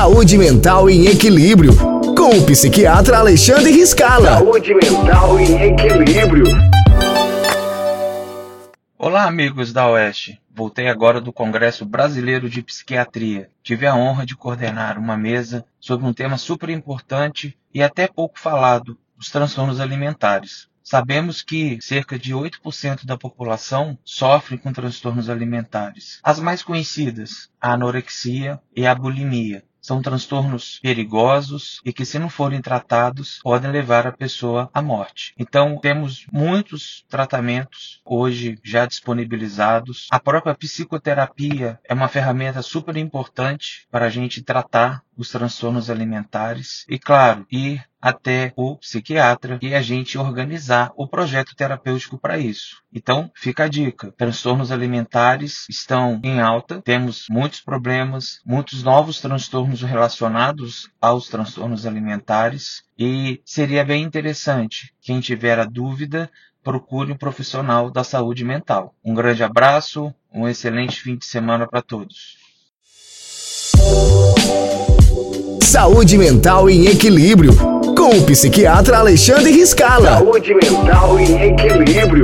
Saúde Mental em Equilíbrio, com o psiquiatra Alexandre Riscala. Saúde Mental em Equilíbrio. Olá, amigos da Oeste. Voltei agora do Congresso Brasileiro de Psiquiatria. Tive a honra de coordenar uma mesa sobre um tema super importante e até pouco falado, os transtornos alimentares. Sabemos que cerca de 8% da população sofre com transtornos alimentares. As mais conhecidas, a anorexia e a bulimia. São transtornos perigosos e que, se não forem tratados, podem levar a pessoa à morte. Então, temos muitos tratamentos hoje já disponibilizados. A própria psicoterapia é uma ferramenta super importante para a gente tratar os transtornos alimentares e, claro, ir até o psiquiatra e a gente organizar o projeto terapêutico para isso. Então, fica a dica: transtornos alimentares estão em alta, temos muitos problemas, muitos novos transtornos relacionados aos transtornos alimentares e seria bem interessante quem tiver a dúvida procure um profissional da saúde mental. Um grande abraço, um excelente fim de semana para todos. Saúde Mental em Equilíbrio, com o psiquiatra Alexandre Riscala. Saúde Mental em Equilíbrio.